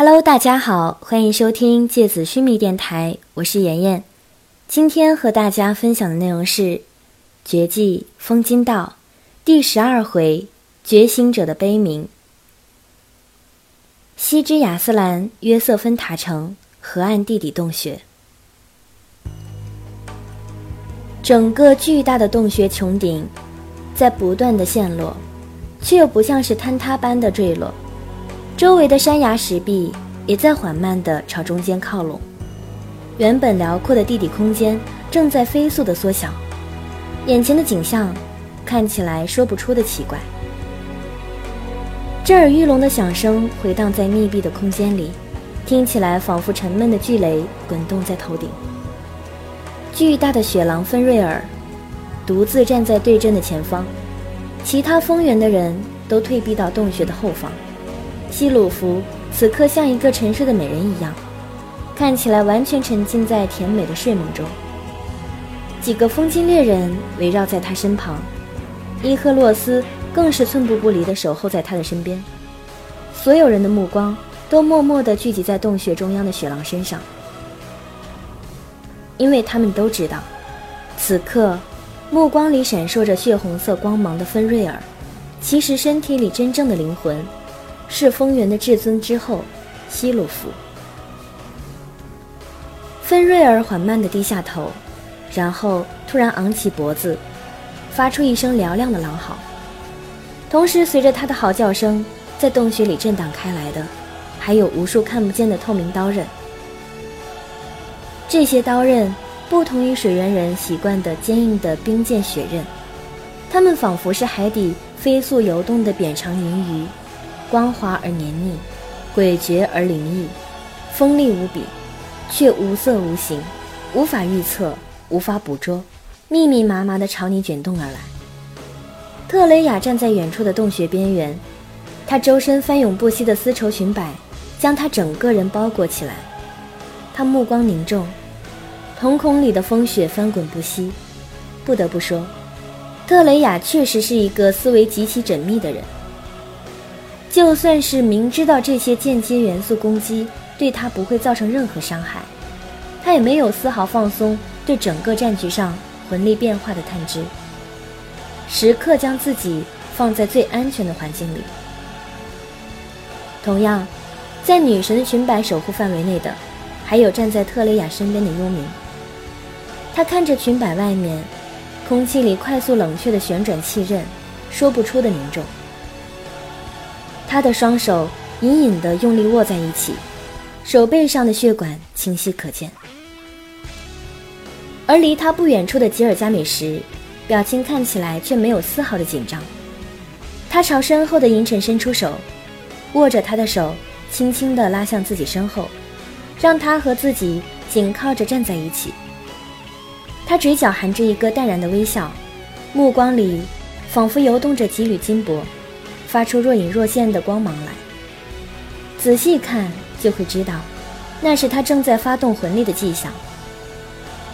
Hello，大家好，欢迎收听芥子须弥电台，我是妍妍。今天和大家分享的内容是《绝技风金道》第十二回“觉醒者的悲鸣”。西之亚斯兰约瑟芬塔城河岸地底洞穴，整个巨大的洞穴穹顶在不断的陷落，却又不像是坍塌般的坠落。周围的山崖石壁也在缓慢地朝中间靠拢，原本辽阔的地底空间正在飞速地缩小，眼前的景象看起来说不出的奇怪。震耳欲聋的响声回荡在密闭的空间里，听起来仿佛沉闷的巨雷滚动在头顶。巨大的雪狼芬瑞尔独自站在对阵的前方，其他丰源的人都退避到洞穴的后方。希鲁弗此刻像一个沉睡的美人一样，看起来完全沉浸在甜美的睡梦中。几个风金猎人围绕在他身旁，伊赫洛斯更是寸步不离地守候在他的身边。所有人的目光都默默地聚集在洞穴中央的雪狼身上，因为他们都知道，此刻目光里闪烁着血红色光芒的芬瑞尔，其实身体里真正的灵魂。是风原的至尊之后，希鲁夫。芬瑞尔缓慢地低下头，然后突然昂起脖子，发出一声嘹亮的狼嚎。同时，随着他的嚎叫声，在洞穴里震荡开来的，还有无数看不见的透明刀刃。这些刀刃不同于水源人习惯的坚硬的冰剑雪刃，它们仿佛是海底飞速游动的扁长银鱼。光滑而黏腻，诡谲而灵异，锋利无比，却无色无形，无法预测，无法捕捉，密密麻麻地朝你卷动而来。特雷雅站在远处的洞穴边缘，她周身翻涌不息的丝绸裙摆将她整个人包裹起来。她目光凝重，瞳孔里的风雪翻滚不息。不得不说，特雷雅确实是一个思维极其缜密的人。就算是明知道这些间接元素攻击对他不会造成任何伤害，他也没有丝毫放松对整个战局上魂力变化的探知，时刻将自己放在最安全的环境里。同样，在女神的裙摆守护范围内的，还有站在特蕾雅身边的幽冥。他看着裙摆外面，空气里快速冷却的旋转气刃，说不出的凝重。他的双手隐隐地用力握在一起，手背上的血管清晰可见。而离他不远处的吉尔加美什，表情看起来却没有丝毫的紧张。他朝身后的银尘伸出手，握着他的手，轻轻地拉向自己身后，让他和自己紧靠着站在一起。他嘴角含着一个淡然的微笑，目光里仿佛游动着几缕金箔。发出若隐若现的光芒来，仔细看就会知道，那是他正在发动魂力的迹象。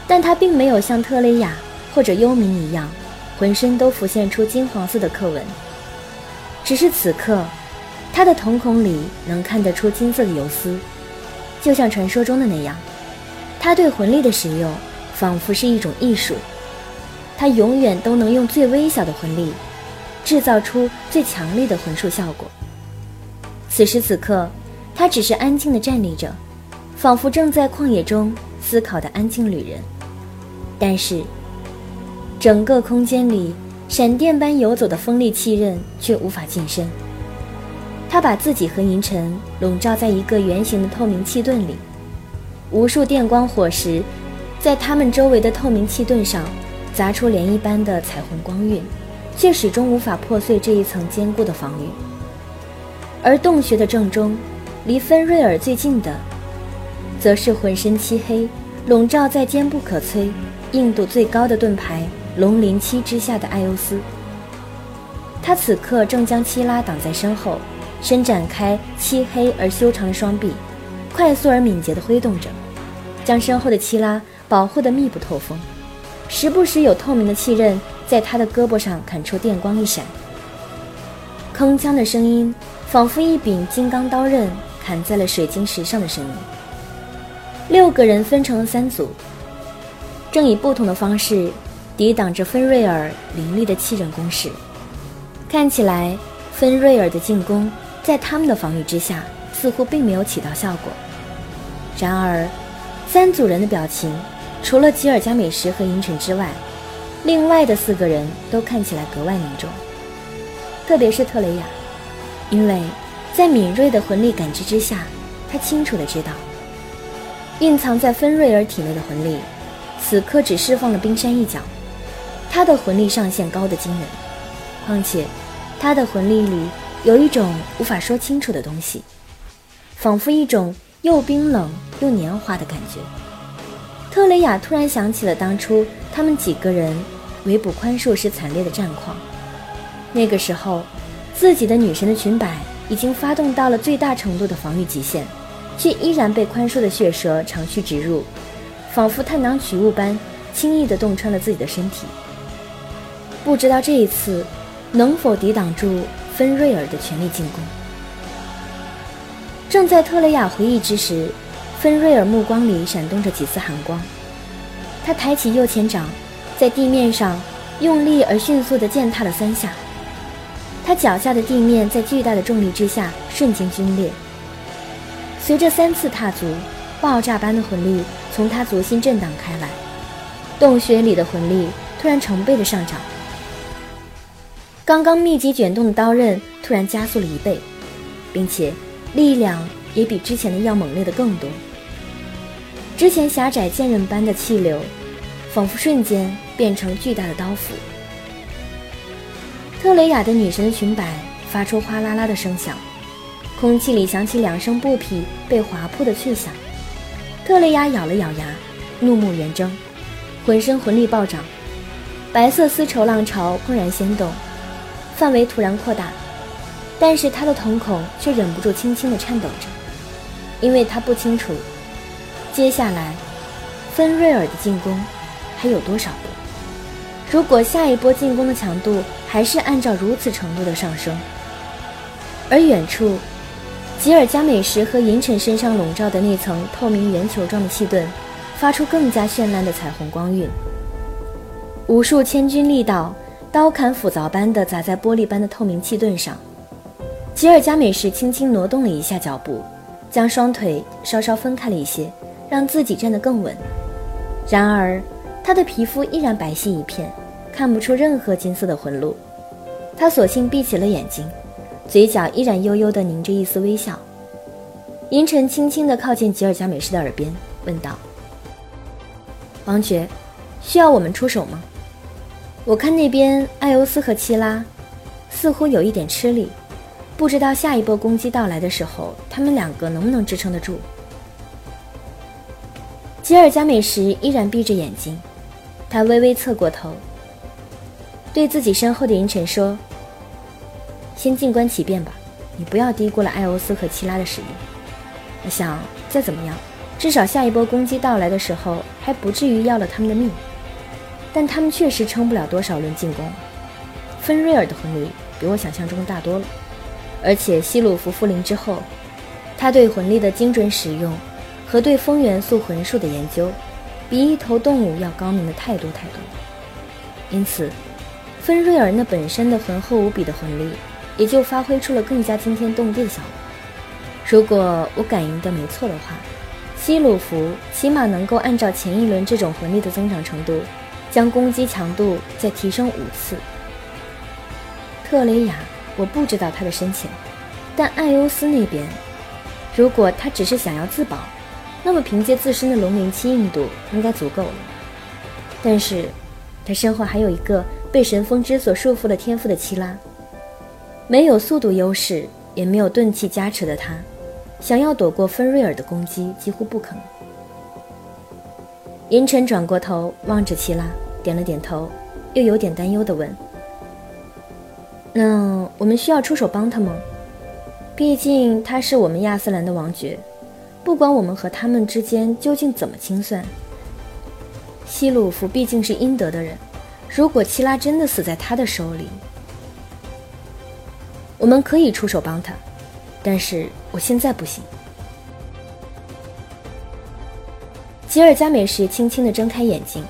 但他并没有像特蕾雅或者幽冥一样，浑身都浮现出金黄色的刻纹，只是此刻，他的瞳孔里能看得出金色的游丝，就像传说中的那样，他对魂力的使用仿佛是一种艺术，他永远都能用最微小的魂力。制造出最强烈的魂术效果。此时此刻，他只是安静地站立着，仿佛正在旷野中思考的安静旅人。但是，整个空间里闪电般游走的锋利气刃却无法近身。他把自己和银尘笼罩在一个圆形的透明气盾里，无数电光火石在他们周围的透明气盾上砸出涟漪般的彩虹光晕。却始终无法破碎这一层坚固的防御。而洞穴的正中，离芬瑞尔最近的，则是浑身漆黑、笼罩在坚不可摧、硬度最高的盾牌龙鳞漆之下的艾欧斯。他此刻正将七拉挡在身后，伸展开漆黑而修长的双臂，快速而敏捷地挥动着，将身后的七拉保护得密不透风。时不时有透明的气刃。在他的胳膊上砍出电光一闪，铿锵的声音仿佛一柄金刚刀刃砍在了水晶石上的声音。六个人分成了三组，正以不同的方式抵挡着芬瑞尔凌厉的气刃攻势。看起来，芬瑞尔的进攻在他们的防御之下似乎并没有起到效果。然而，三组人的表情，除了吉尔加美什和银尘之外，另外的四个人都看起来格外凝重。特别是特雷雅，因为在敏锐的魂力感知之下，他清楚的知道，蕴藏在芬瑞尔体内的魂力，此刻只释放了冰山一角。他的魂力上限高的惊人，况且。他的魂力里有一种无法说清楚的东西，仿佛一种又冰冷又年华的感觉。特雷雅突然想起了当初他们几个人围捕宽恕时惨烈的战况。那个时候，自己的女神的裙摆已经发动到了最大程度的防御极限，却依然被宽恕的血蛇长驱直入，仿佛探囊取物般轻易地洞穿了自己的身体。不知道这一次。能否抵挡住芬瑞尔的全力进攻？正在特雷雅回忆之时，芬瑞尔目光里闪动着几丝寒光。他抬起右前掌，在地面上用力而迅速地践踏了三下。他脚下的地面在巨大的重力之下瞬间皲裂。随着三次踏足，爆炸般的魂力从他足心震荡开来，洞穴里的魂力突然成倍的上涨。刚刚密集卷动的刀刃突然加速了一倍，并且力量也比之前的要猛烈的更多。之前狭窄剑刃般的气流，仿佛瞬间变成巨大的刀斧。特雷雅的女神裙摆发出哗啦啦的声响，空气里响起两声布匹被划破的脆响。特雷雅咬了咬牙，怒目圆睁，浑身魂力暴涨，白色丝绸浪潮怦然掀动。范围突然扩大，但是他的瞳孔却忍不住轻轻地颤抖着，因为他不清楚，接下来，芬瑞尔的进攻还有多少步。如果下一波进攻的强度还是按照如此程度的上升，而远处，吉尔加美什和银尘身上笼罩的那层透明圆球状的气盾，发出更加绚烂的彩虹光晕，无数千钧力道。刀砍斧凿般的砸在玻璃般的透明气盾上，吉尔加美什轻轻挪动了一下脚步，将双腿稍稍分开了一些，让自己站得更稳。然而，他的皮肤依然白皙一片，看不出任何金色的纹路。他索性闭起了眼睛，嘴角依然悠悠地凝着一丝微笑。银尘轻轻地靠近吉尔加美什的耳边，问道：“王爵，需要我们出手吗？”我看那边艾欧斯和希拉似乎有一点吃力，不知道下一波攻击到来的时候，他们两个能不能支撑得住。吉尔加美什依然闭着眼睛，他微微侧过头，对自己身后的银尘说：“先静观其变吧，你不要低估了艾欧斯和奇拉的实力。我想再怎么样，至少下一波攻击到来的时候，还不至于要了他们的命。”但他们确实撑不了多少轮进攻。芬瑞尔的魂力比我想象中大多了，而且希鲁弗复灵之后，他对魂力的精准使用和对风元素魂术的研究，比一头动物要高明的太多太多。因此，芬瑞尔那本身的浑厚无比的魂力，也就发挥出了更加惊天动地的效果。如果我感应的没错的话，希鲁弗起码能够按照前一轮这种魂力的增长程度。将攻击强度再提升五次。特雷雅，我不知道他的深浅，但艾欧斯那边，如果他只是想要自保，那么凭借自身的龙鳞七硬度应该足够了。但是，他身后还有一个被神风之所束缚了天赋的七拉，没有速度优势，也没有钝器加持的他，想要躲过芬瑞尔的攻击几乎不可能。银尘转过头望着七拉。点了点头，又有点担忧地问：“那我们需要出手帮他吗？毕竟他是我们亚斯兰的王爵，不管我们和他们之间究竟怎么清算，希鲁夫毕竟是阴德的人。如果七拉真的死在他的手里我们可以出手帮他但是我现在不行。吉尔加美什轻轻的睁开眼睛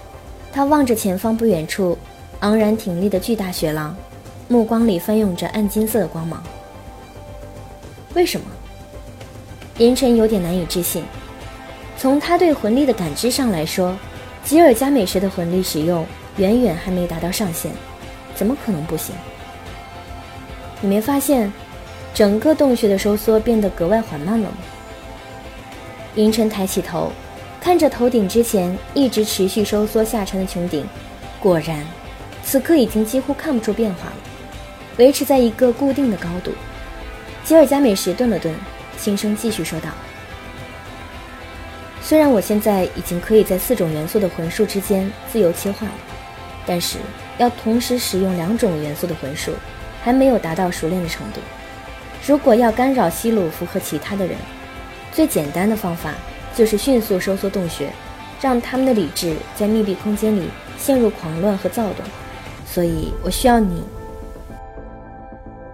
他望着前方不远处昂然挺立的巨大雪狼目光里翻涌着暗金色的光芒。为什么？银尘有点难以置信。从他对魂力的感知上来说吉尔加美什的魂力使用远远还没达到上限，怎么可能不行？你没发现，整个洞穴的收缩变得格外缓慢了吗？银尘抬起头，看着头顶之前一直持续收缩下沉的穹顶，果然，此刻已经几乎看不出变化了，维持在一个固定的高度。吉尔加美什顿了顿，轻声继续说道：“虽然我现在已经可以在四种元素的魂术之间自由切换了，但是要同时使用两种元素的魂术，还没有达到熟练的程度。如果要干扰西鲁夫和其他的人，最简单的方法就是迅速收缩洞穴，让他们的理智在密闭空间里陷入狂乱和躁动。所以我需要你。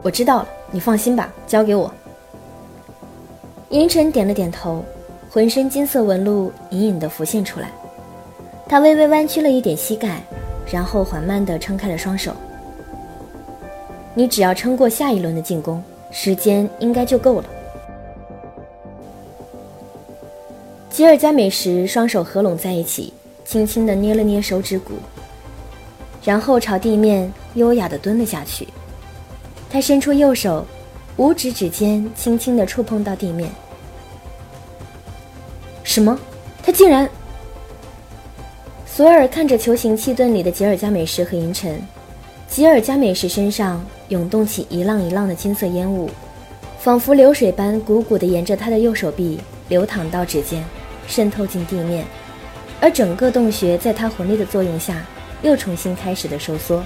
我知道了，你放心吧，交给我。银尘点了点头，浑身金色纹路隐隐地浮现出来。他微微弯曲了一点膝盖，然后缓慢地撑开了双手。你只要撑过下一轮的进攻，时间应该就够了。吉尔加美什双手合拢在一起，轻轻地捏了捏手指骨，然后朝地面优雅地蹲了下去。他伸出右手，五指指尖轻轻地触碰到地面。什么？他竟然……索尔看着球形气盾里的吉尔加美什和银尘，吉尔加美什身上涌动起一浪一浪的金色烟雾，仿佛流水般汩汩地沿着他的右手臂流淌到指尖。渗透进地面，而整个洞穴在他魂力的作用下，又重新开始的收缩，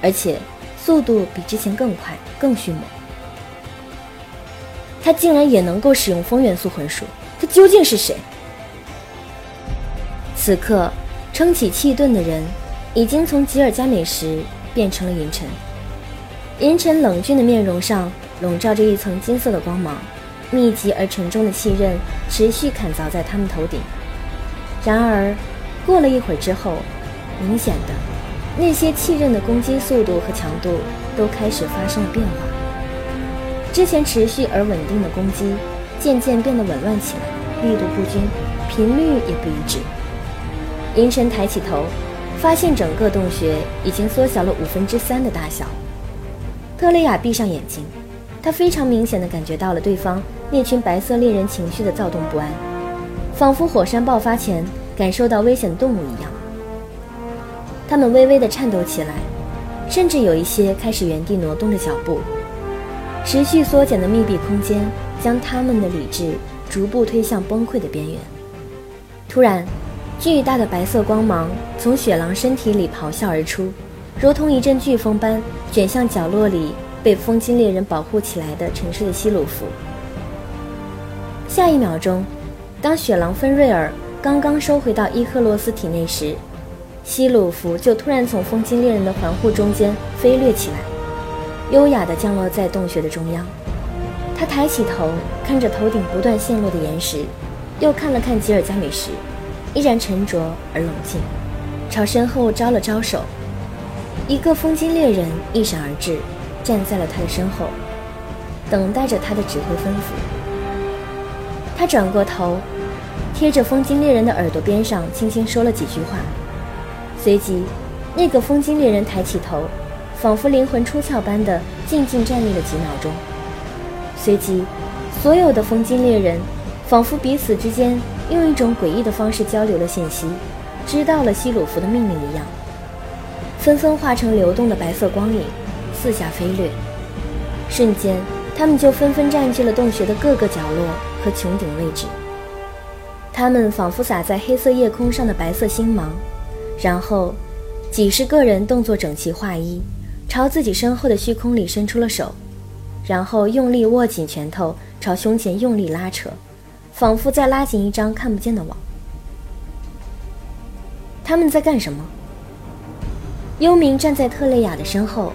而且速度比之前更快、更迅猛。他竟然也能够使用风元素魂术，他究竟是谁？此刻，撑起气盾的人已经从吉尔加美什变成了银尘。银尘冷峻的面容上笼罩着一层金色的光芒。密集而沉重的气刃持续砍凿在他们头顶。然而，过了一会儿之后，明显的，那些气刃的攻击速度和强度都开始发生了变化。之前持续而稳定的攻击，渐渐变得紊乱起来，力度不均，频率也不一致。银尘抬起头，发现整个洞穴已经缩小了五分之三的大小。特雷雅闭上眼睛，她非常明显的感觉到了对方。那群白色猎人情绪的躁动不安，仿佛火山爆发前感受到危险的动物一样。他们微微地颤抖起来，甚至有一些开始原地挪动着脚步。持续缩减的密闭空间将他们的理智逐步推向崩溃的边缘。突然，巨大的白色光芒从雪狼身体里咆哮而出，如同一阵飓风般卷向角落里被风金猎人保护起来的沉睡的希鲁夫。下一秒钟，当雪狼芬瑞尔刚刚收回到伊赫洛斯体内时，希鲁弗就突然从风金猎人的环护中间飞掠起来，优雅地降落在洞穴的中央。他抬起头，看着头顶不断陷落的岩石，又看了看吉尔加美什，依然沉着而冷静，朝身后招了招手。一个风金猎人一闪而至，站在了他的身后，等待着他的指挥吩咐。他转过头，贴着风金猎人的耳朵边上，轻轻说了几句话。随即，那个风金猎人抬起头，仿佛灵魂出窍般的静静站立了几秒钟。随即，所有的风金猎人仿佛彼此之间用一种诡异的方式交流了信息，知道了希鲁弗的命令一样，纷纷化成流动的白色光影，四下飞掠。瞬间，他们就纷纷占据了洞穴的各个角落。和穹顶位置，他们仿佛洒在黑色夜空上的白色星芒。然后，几十个人动作整齐划一，朝自己身后的虚空里伸出了手，然后用力握紧拳头，朝胸前用力拉扯，仿佛在拉紧一张看不见的网。他们在干什么？幽冥站在特蕾雅的身后，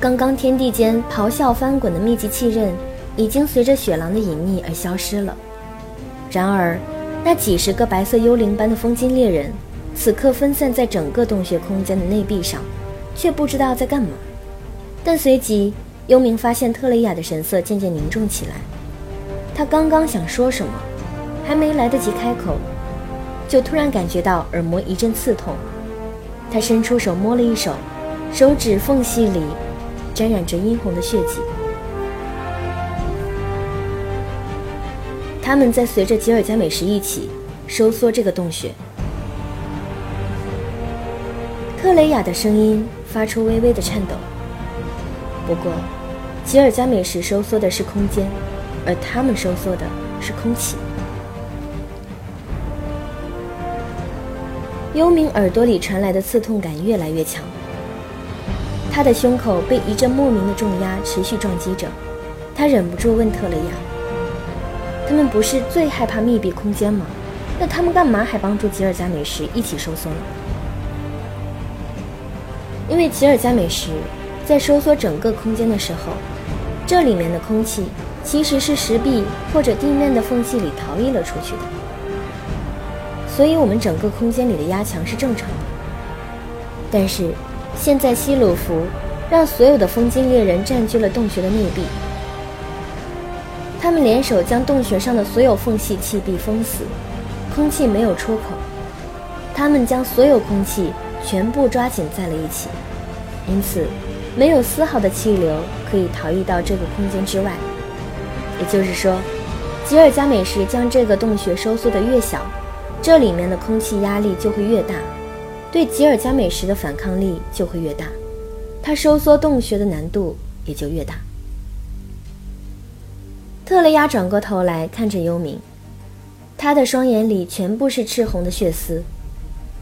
刚刚天地间咆哮翻滚的密集气刃。已经随着雪狼的隐匿而消失了。然而，那几十个白色幽灵般的风金猎人，此刻分散在整个洞穴空间的内壁上，却不知道在干嘛。但随即，幽冥发现特雷雅的神色渐渐凝重起来。他刚刚想说什么，还没来得及开口，就突然感觉到耳膜一阵刺痛。他伸出手摸了一手，手指缝隙里沾染着殷红的血迹。他们在随着吉尔加美什一起收缩这个洞穴。特雷雅的声音发出微微的颤抖。不过，吉尔加美什收缩的是空间，而他们收缩的是空气。幽冥耳朵里传来的刺痛感越来越强，他的胸口被一阵莫名的重压持续撞击着。他忍不住问特雷亚。他们不是最害怕密闭空间吗？那他们干嘛还帮助吉尔加美什一起收缩呢？因为吉尔加美什在收缩整个空间的时候，这里面的空气其实是石壁或者地面的缝隙里逃逸了出去的，所以我们整个空间里的压强是正常的。但是现在希鲁弗让所有的风晶猎人占据了洞穴的内壁。他们联手将洞穴上的所有缝隙气壁封死，空气没有出口。他们将所有空气全部抓紧在了一起，因此没有丝毫的气流可以逃逸到这个空间之外。也就是说，吉尔加美什将这个洞穴收缩的越小，这里面的空气压力就会越大，对吉尔加美什的反抗力就会越大，它收缩洞穴的难度也就越大。特雷亚转过头来看着幽冥，他的双眼里全部是赤红的血丝。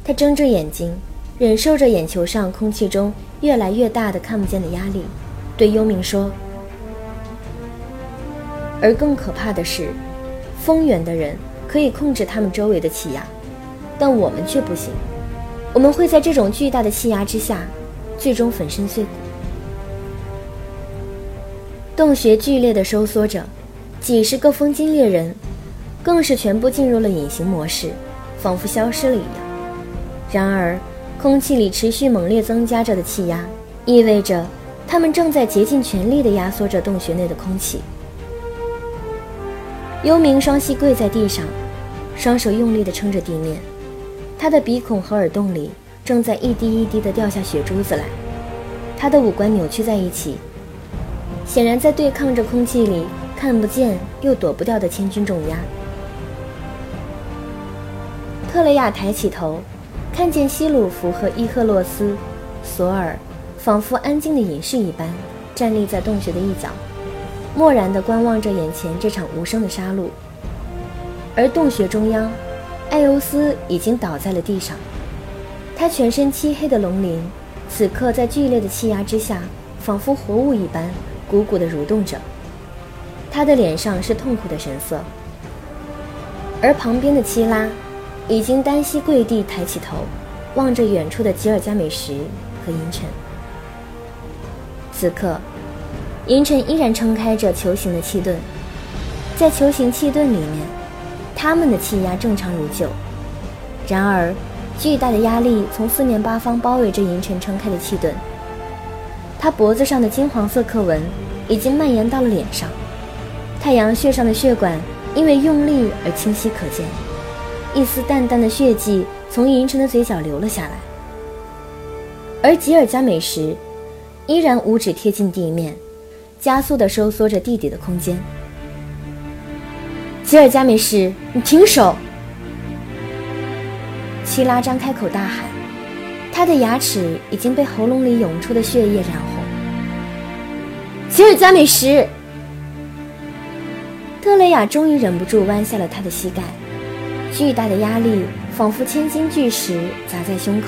他睁着眼睛，忍受着眼球上空气中越来越大的看不见的压力，对幽冥说：“而更可怕的是，风远的人可以控制他们周围的气压，但我们却不行。我们会在这种巨大的气压之下，最终粉身碎骨。”洞穴剧烈地收缩着。几十个风金猎人，更是全部进入了隐形模式，仿佛消失了一样。然而，空气里持续猛烈增加着的气压，意味着他们正在竭尽全力地压缩着洞穴内的空气。幽冥双膝跪在地上，双手用力地撑着地面，他的鼻孔和耳洞里正在一滴一滴地掉下血珠子来，他的五官扭曲在一起，显然在对抗着空气里。看不见又躲不掉的千钧重压。特雷亚抬起头，看见希鲁弗和伊赫洛斯、索尔，仿佛安静的隐士一般，站立在洞穴的一角，漠然地观望着眼前这场无声的杀戮。而洞穴中央，艾欧斯已经倒在了地上，他全身漆黑的龙鳞，此刻在剧烈的气压之下，仿佛活物一般，鼓鼓地蠕动着。他的脸上是痛苦的神色，而旁边的七拉已经单膝跪地，抬起头，望着远处的吉尔加美什和银尘。此刻，银尘依然撑开着球形的气盾，在球形气盾里面，他们的气压正常如旧。然而，巨大的压力从四面八方包围着银尘撑开的气盾，他脖子上的金黄色刻纹已经蔓延到了脸上。太阳穴上的血管因为用力而清晰可见，一丝淡淡的血迹从银尘的嘴角流了下来。而吉尔加美什依然五指贴近地面，加速地收缩着地底的空间。吉尔加美什，你停手！希拉张开口大喊，他的牙齿已经被喉咙里涌出的血液染红。吉尔加美什。特雷雅终于忍不住弯下了他的膝盖，巨大的压力仿佛千斤巨石砸在胸口，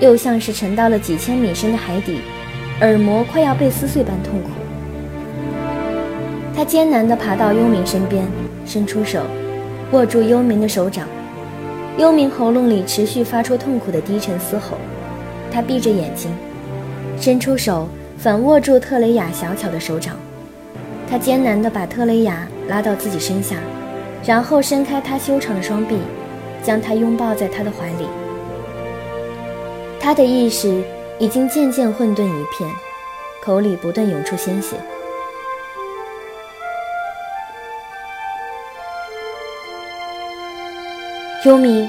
又像是沉到了几千米深的海底，耳膜快要被撕碎般痛苦。他艰难地爬到幽冥身边，伸出手，握住幽冥的手掌。幽冥喉咙里持续发出痛苦的低沉嘶吼，他闭着眼睛，伸出手反握住特雷雅小巧的手掌。他艰难地把特雷雅拉到自己身下，然后伸开他修长的双臂，将她拥抱在他的怀里。他的意识已经渐渐混沌一片，口里不断涌出鲜血。幽冥，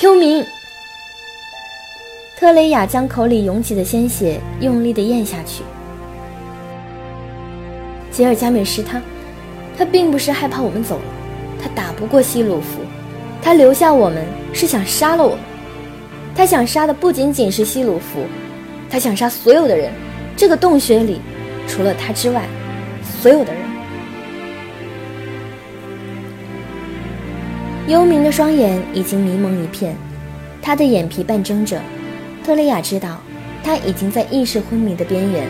幽冥！特雷雅将口里涌起的鲜血用力地咽下去。吉尔加美什，他，他并不是害怕我们走了，他打不过希鲁夫，他留下我们是想杀了我们，他想杀的不仅仅是希鲁夫，他想杀所有的人，这个洞穴里，除了他之外，所有的人。幽冥的双眼已经迷蒙一片，他的眼皮半睁着。特蕾雅知道，他已经在意识昏迷的边缘，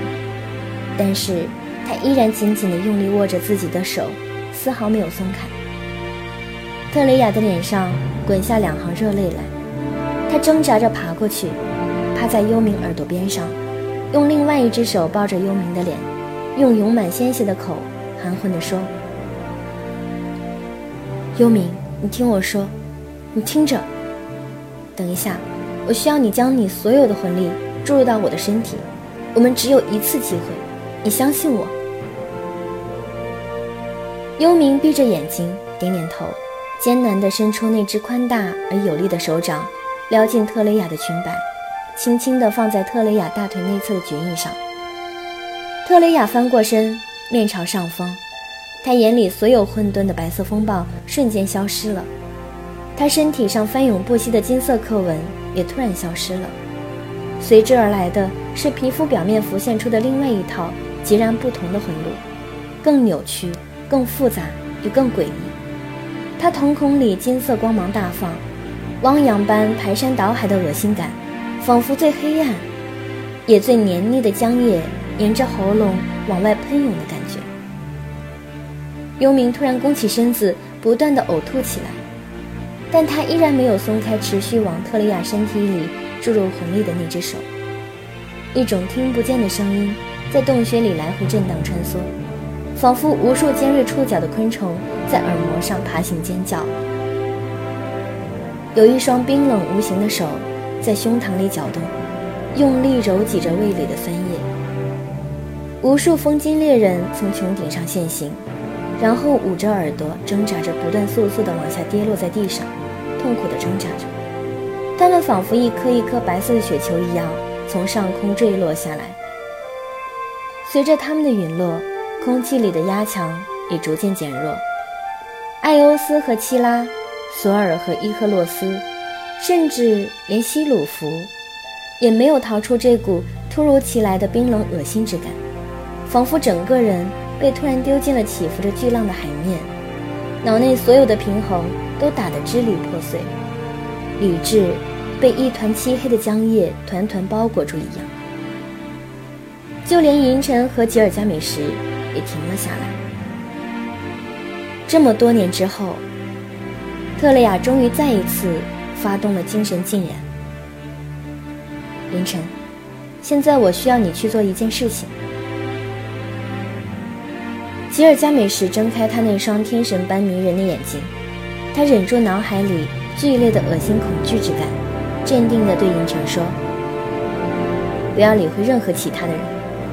但是他依然紧紧地用力握着自己的手，丝毫没有松开。特蕾雅的脸上滚下两行热泪来，她挣扎着爬过去，趴在幽冥耳朵边上，用另外一只手抱着幽冥的脸，用涌满鲜血的口含混地说：“幽冥，你听我说，你听着，等一下。”我需要你将你所有的魂力注入到我的身体，我们只有一次机会，你相信我。幽冥闭着眼睛，点点头，艰难地伸出那只宽大而有力的手掌，撩进特蕾雅的裙摆，轻轻地放在特蕾雅大腿内侧的绝印上。特蕾雅翻过身，面朝上方，他眼里所有混沌的白色风暴瞬间消失了，他身体上翻涌不息的金色刻纹。也突然消失了，随之而来的是皮肤表面浮现出的另外一套截然不同的魂路，更扭曲、更复杂也更诡异。他瞳孔里金色光芒大放，汪洋般排山倒海的恶心感，仿佛最黑暗也最黏腻的浆液沿着喉咙往外喷涌的感觉。幽冥突然弓起身子，不断的呕吐起来。但他依然没有松开持续往特蕾雅身体里注入魂力的那只手。一种听不见的声音在洞穴里来回震荡穿梭，仿佛无数尖锐触角的昆虫在耳膜上爬行尖叫。有一双冰冷无形的手在胸膛里搅动，用力揉挤着胃里的酸液。无数风金猎人从穹顶上现形，然后捂着耳朵挣扎着，不断簌簌地往下跌落在地上。痛苦地挣扎着，它们仿佛一颗一颗白色的雪球一样从上空坠落下来。随着它们的陨落，空气里的压强也逐渐减弱。艾欧斯和希拉，索尔和伊赫洛斯，甚至连希鲁弗，也没有逃出这股突如其来的冰冷恶心之感，仿佛整个人被突然丢进了起伏着巨浪的海面，脑内所有的平衡。都打得支离破碎，理智被一团漆黑的浆液团团包裹住一样。就连银尘和吉尔加美什也停了下来。这么多年之后，特蕾雅终于再一次发动了精神浸染。凌晨，现在我需要你去做一件事情。吉尔加美什睁开他那双天神般迷人的眼睛。他忍住脑海里剧烈的恶心恐惧之感，镇定地对银尘说：“不要理会任何其他的人，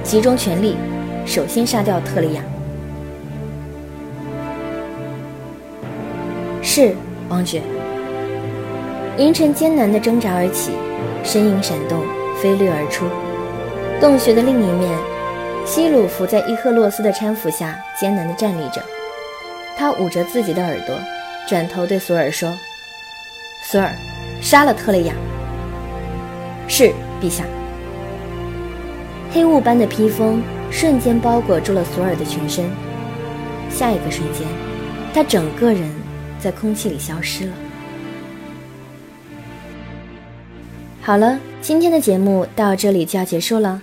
集中全力，首先杀掉特蕾雅。”是，王爵。银尘艰难地挣扎而起，身影闪动，飞掠而出。洞穴的另一面，希鲁弗在伊赫洛斯的搀扶下艰难地站立着，他捂着自己的耳朵。转头对索尔说：“索尔，杀了特蕾雅。”“是，陛下。”黑雾般的披风瞬间包裹住了索尔的全身，下一个瞬间，他整个人在空气里消失了。好了，今天的节目到这里就要结束了。